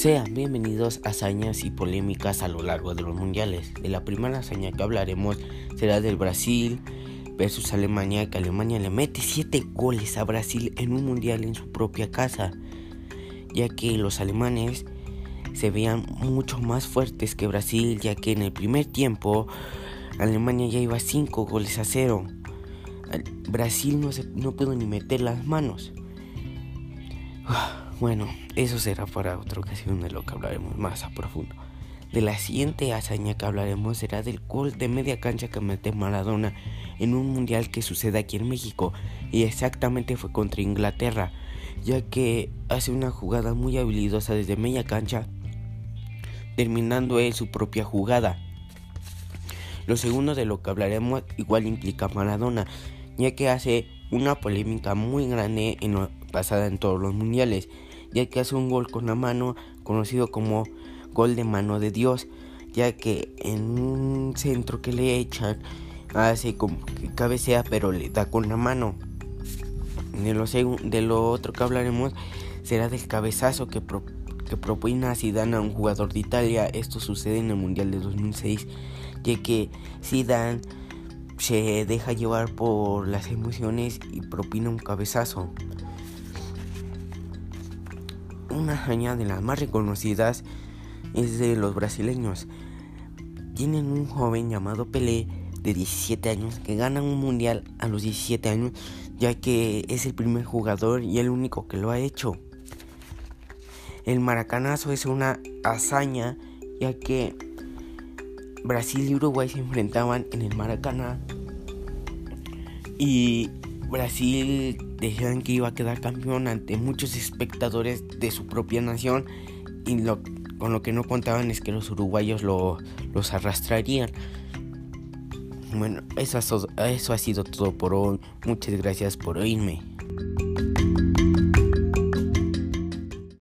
Sean bienvenidos a hazañas y polémicas a lo largo de los mundiales. De la primera hazaña que hablaremos será del Brasil versus Alemania, que Alemania le mete 7 goles a Brasil en un mundial en su propia casa, ya que los alemanes se veían mucho más fuertes que Brasil, ya que en el primer tiempo Alemania ya iba 5 goles a 0. Brasil no, se, no pudo ni meter las manos. Bueno, eso será para otra ocasión de lo que hablaremos más a profundo. De la siguiente hazaña que hablaremos será del gol de media cancha que mete Maradona en un mundial que sucede aquí en México y exactamente fue contra Inglaterra, ya que hace una jugada muy habilidosa desde media cancha, terminando él su propia jugada. Lo segundo de lo que hablaremos igual implica Maradona, ya que hace una polémica muy grande en, basada en todos los mundiales ya que hace un gol con la mano conocido como gol de mano de Dios, ya que en un centro que le echan hace como que cabecea pero le da con la mano. De lo, otro que hablaremos será del cabezazo que, que propina Zidane a un jugador de Italia. Esto sucede en el Mundial de 2006, ya que Zidane se deja llevar por las emociones y propina un cabezazo una hazaña de las más reconocidas es de los brasileños. Tienen un joven llamado Pelé de 17 años que gana un mundial a los 17 años ya que es el primer jugador y el único que lo ha hecho. El maracanazo es una hazaña ya que Brasil y Uruguay se enfrentaban en el Maracaná y Brasil decían que iba a quedar campeón ante muchos espectadores de su propia nación y lo, con lo que no contaban es que los uruguayos lo, los arrastrarían. Bueno, eso, eso ha sido todo por hoy. Muchas gracias por oírme.